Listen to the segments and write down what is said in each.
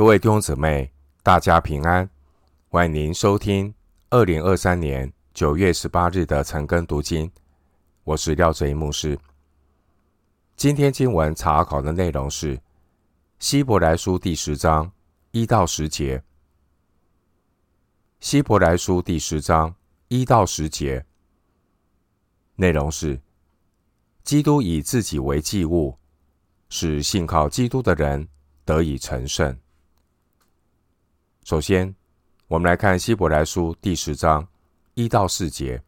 各位弟兄姊妹，大家平安！欢迎您收听二零二三年九月十八日的晨更读经。我是廖哲一牧师。今天经文查考的内容是《希伯来书》第十章一到十节。《希伯来书》第十章一到十节内容是：基督以自己为祭物，使信靠基督的人得以成圣。首先，我们来看希伯来书第十章一到四节。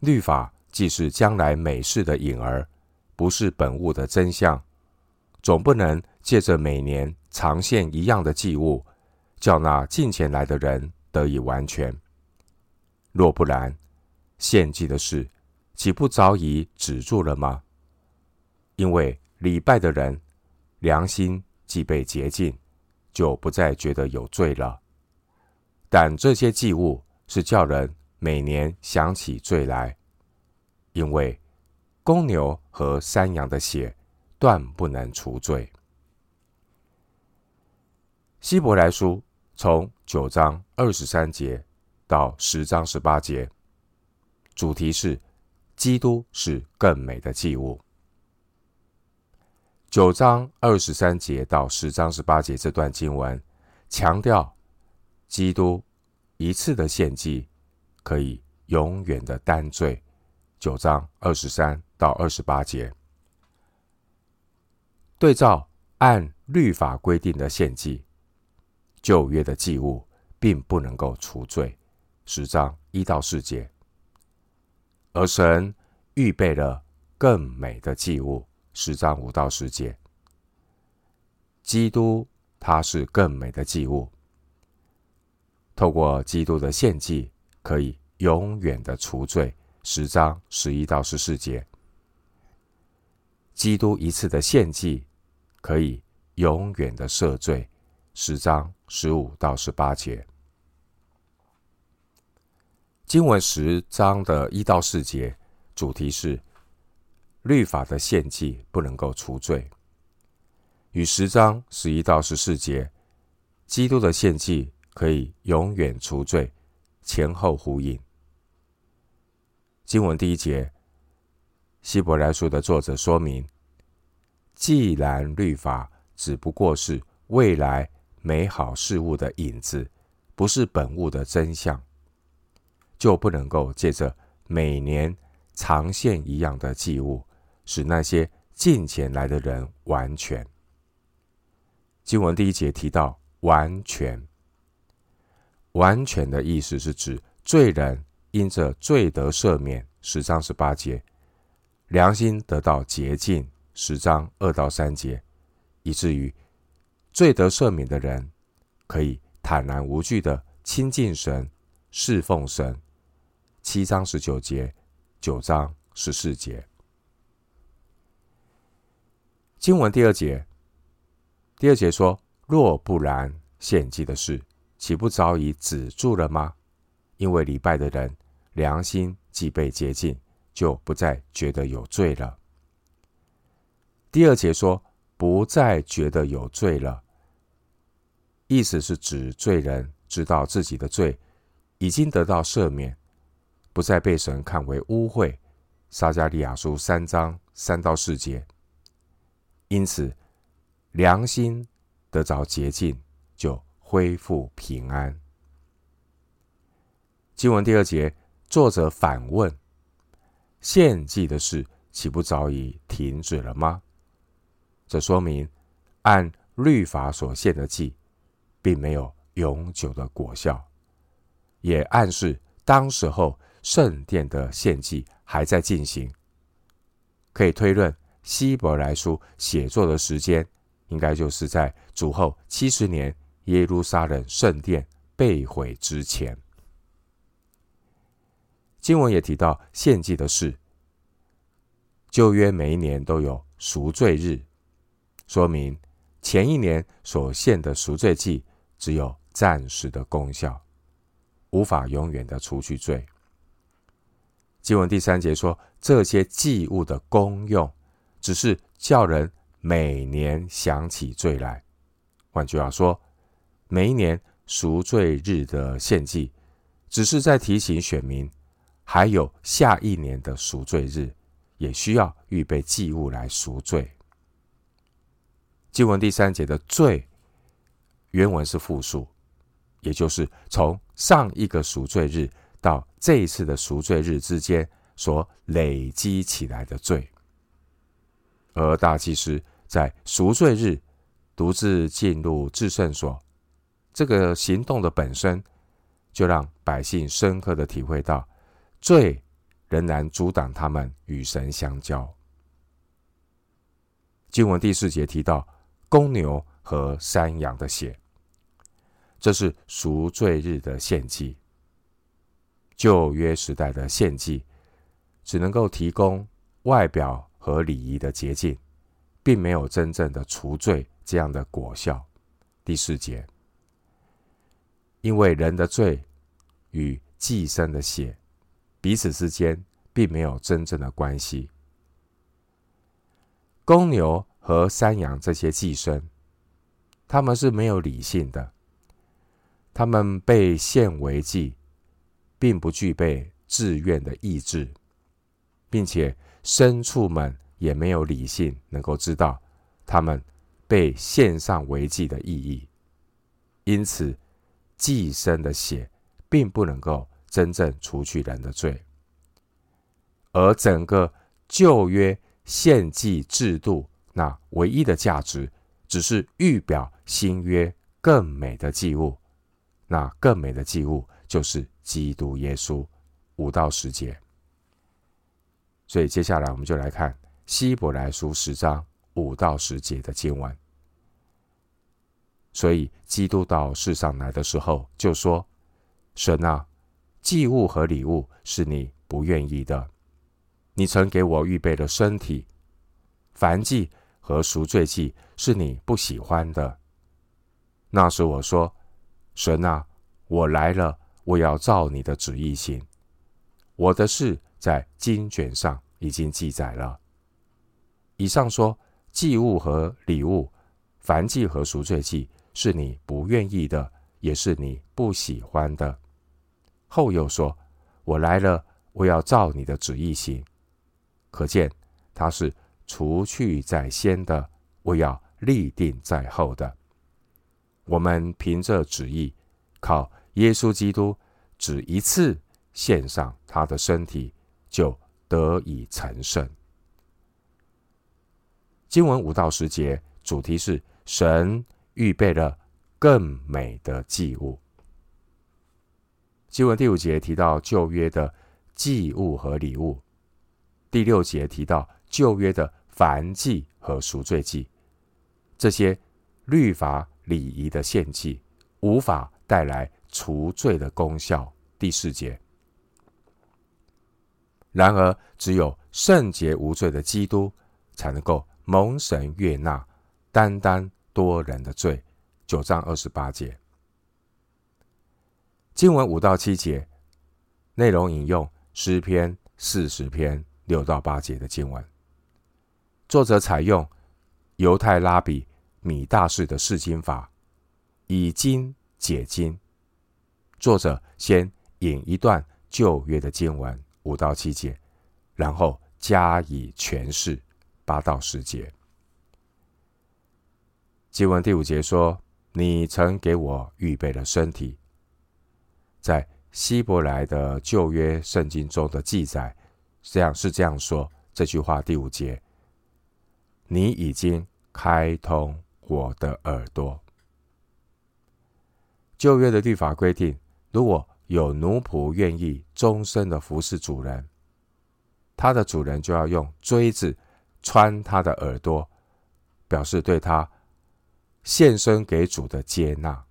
律法既是将来美事的影儿，不是本物的真相，总不能借着每年常献一样的祭物，叫那近前来的人得以完全。若不然，献祭的事岂不早已止住了吗？因为礼拜的人良心既被洁净。就不再觉得有罪了。但这些祭物是叫人每年想起罪来，因为公牛和山羊的血断不能除罪。希伯来书从九章二十三节到十章十八节，主题是基督是更美的祭物。九章二十三节到十章十八节这段经文强调，基督一次的献祭可以永远的担罪。九章二十三到二十八节，对照按律法规定的献祭，旧约的祭物并不能够除罪。十章一到四节，而神预备了更美的祭物。十章五到十节，基督他是更美的祭物，透过基督的献祭，可以永远的除罪。十章十一到十四节，基督一次的献祭，可以永远的赦罪。十章十五到十八节，经文十章的一到四节，主题是。律法的献祭不能够除罪，与十章十一到十四节，基督的献祭可以永远除罪，前后呼应。经文第一节，希伯来书的作者说明，既然律法只不过是未来美好事物的影子，不是本物的真相，就不能够借着每年长献一样的祭物。使那些进前来的人完全。经文第一节提到“完全”，完全的意思是指罪人因着罪得赦免，十章十八节，良心得到洁净，十章二到三节，以至于罪得赦免的人可以坦然无惧的亲近神、侍奉神，七章十九节，九章十四节。经文第二节，第二节说：“若不然，献祭的事岂不早已止住了吗？因为礼拜的人良心既被洁净，就不再觉得有罪了。”第二节说：“不再觉得有罪了。”意思是指罪人知道自己的罪已经得到赦免，不再被神看为污秽。撒迦利亚书三章三到四节。因此，良心得着洁净，就恢复平安。经文第二节，作者反问：献祭的事岂不早已停止了吗？这说明按律法所献的祭，并没有永久的果效，也暗示当时候圣殿的献祭还在进行。可以推论。希伯来书写作的时间，应该就是在主后七十年耶路撒冷圣殿被毁之前。经文也提到献祭的事，旧约每一年都有赎罪日，说明前一年所献的赎罪祭只有暂时的功效，无法永远的除去罪。经文第三节说，这些祭物的功用。只是叫人每年想起罪来，换句话说，每一年赎罪日的献祭，只是在提醒选民，还有下一年的赎罪日，也需要预备祭物来赎罪。经文第三节的“罪”原文是复数，也就是从上一个赎罪日到这一次的赎罪日之间所累积起来的罪。而大祭司在赎罪日独自进入至圣所，这个行动的本身，就让百姓深刻的体会到，罪仍然阻挡他们与神相交。经文第四节提到公牛和山羊的血，这是赎罪日的献祭。旧约时代的献祭只能够提供外表和礼仪的洁净，并没有真正的除罪这样的果效。第四节。因为人的罪与寄生的血彼此之间并没有真正的关系。公牛和山羊这些寄生，他们是没有理性的，他们被献为祭，并不具备自愿的意志，并且牲畜们也没有理性能够知道他们被献上为祭的意义，因此。祭牲的血并不能够真正除去人的罪，而整个旧约献祭制度那唯一的价值，只是预表新约更美的祭物。那更美的祭物就是基督耶稣。五到十节。所以接下来我们就来看希伯来书十章五到十节的经文。所以，基督到世上来的时候，就说：“神啊，祭物和礼物是你不愿意的，你曾给我预备了身体；燔祭和赎罪祭是你不喜欢的。那时我说：神啊，我来了，我要照你的旨意行。我的事在经卷上已经记载了。以上说，祭物和礼物，燔祭和赎罪祭。”是你不愿意的，也是你不喜欢的。后又说：“我来了，我要照你的旨意行。”可见他是除去在先的，我要立定在后的。我们凭着旨意，靠耶稣基督只一次献上他的身体，就得以成圣。经文五到十节，主题是神。预备了更美的祭物。经文第五节提到旧约的祭物和礼物，第六节提到旧约的燔祭和赎罪祭。这些律法礼仪的献祭无法带来除罪的功效。第四节，然而只有圣洁无罪的基督才能够蒙神悦纳，单单。多人的罪，九章二十八节，经文五到七节，内容引用诗篇四十篇六到八节的经文。作者采用犹太拉比米大士的释经法，以经解经。作者先引一段旧约的经文五到七节，然后加以诠释八到十节。经文第五节说：“你曾给我预备了身体。”在希伯来的旧约圣经中的记载，这样是这样说：这句话第五节，你已经开通我的耳朵。旧约的律法规定，如果有奴仆愿意终身的服侍主人，他的主人就要用锥子穿他的耳朵，表示对他。献身给主的接纳，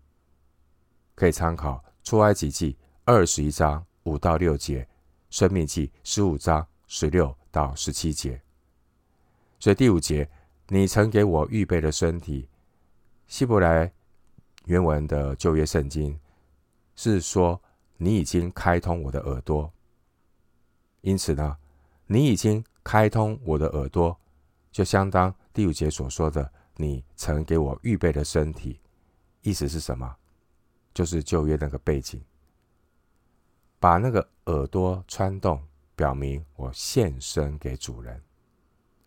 可以参考出埃及记二十一章五到六节，申命记十五章十六到十七节。所以第五节，你曾给我预备的身体，希伯来原文的旧约圣经是说，你已经开通我的耳朵。因此呢，你已经开通我的耳朵，就相当第五节所说的。你曾给我预备的身体，意思是什么？就是旧约那个背景，把那个耳朵穿洞，表明我献身给主人。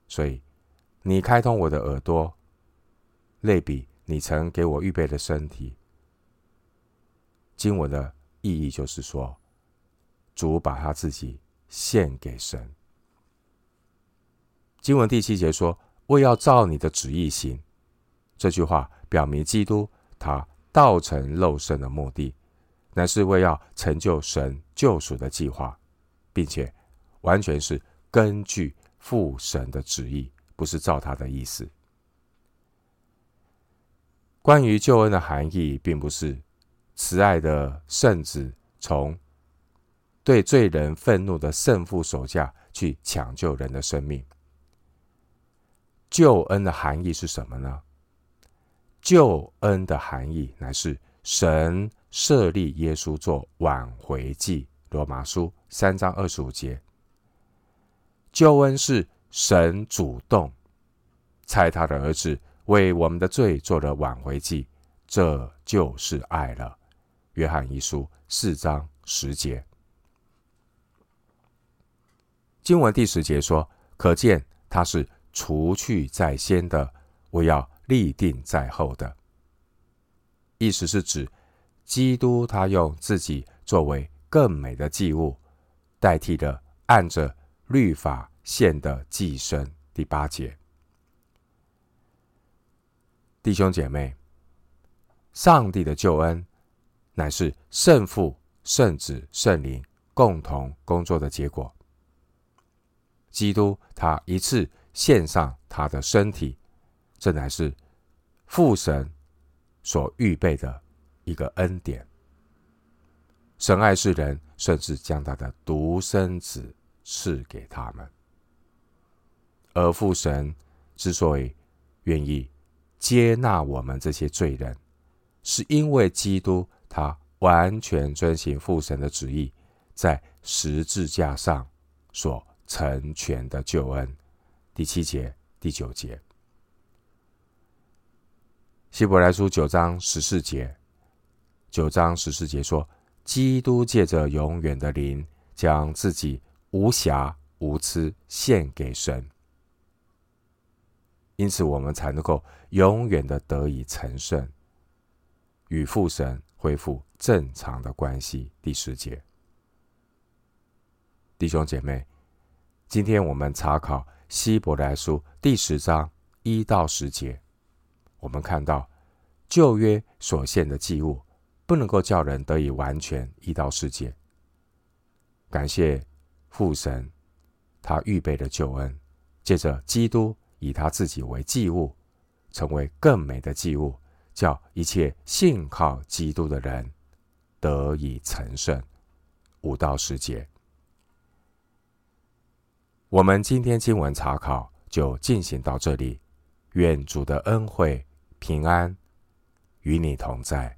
所以，你开通我的耳朵，类比你曾给我预备的身体。经文的意义就是说，主把他自己献给神。经文第七节说：“为要照你的旨意行。”这句话表明基督他。道成肉身的目的，乃是为要成就神救赎的计划，并且完全是根据父神的旨意，不是照他的意思。关于救恩的含义，并不是慈爱的圣子从对罪人愤怒的圣父手下去抢救人的生命。救恩的含义是什么呢？救恩的含义乃是神设立耶稣做挽回祭，罗马书三章二十五节。救恩是神主动差他的儿子为我们的罪做了挽回祭，这就是爱了。约翰一书四章十节。经文第十节说：“可见他是除去在先的，我要。”立定在后的意思是指，基督他用自己作为更美的祭物，代替了按着律法献的祭牲。第八节，弟兄姐妹，上帝的救恩乃是圣父、圣子、圣灵共同工作的结果。基督他一次献上他的身体。这乃是父神所预备的一个恩典。神爱世人，甚至将他的独生子赐给他们。而父神之所以愿意接纳我们这些罪人，是因为基督他完全遵行父神的旨意，在十字架上所成全的救恩。第七节、第九节。希伯来书九章十四节，九章十四节说：“基督借着永远的灵，将自己无瑕无疵献给神，因此我们才能够永远的得以成圣，与父神恢复正常的关系。”第十节，弟兄姐妹，今天我们查考希伯来书第十章一到十节。我们看到旧约所献的祭物不能够叫人得以完全一到世界。感谢父神，他预备的救恩，借着基督以他自己为祭物，成为更美的祭物，叫一切信靠基督的人得以成圣。五到十节，我们今天经文查考就进行到这里，愿主的恩惠。平安与你同在。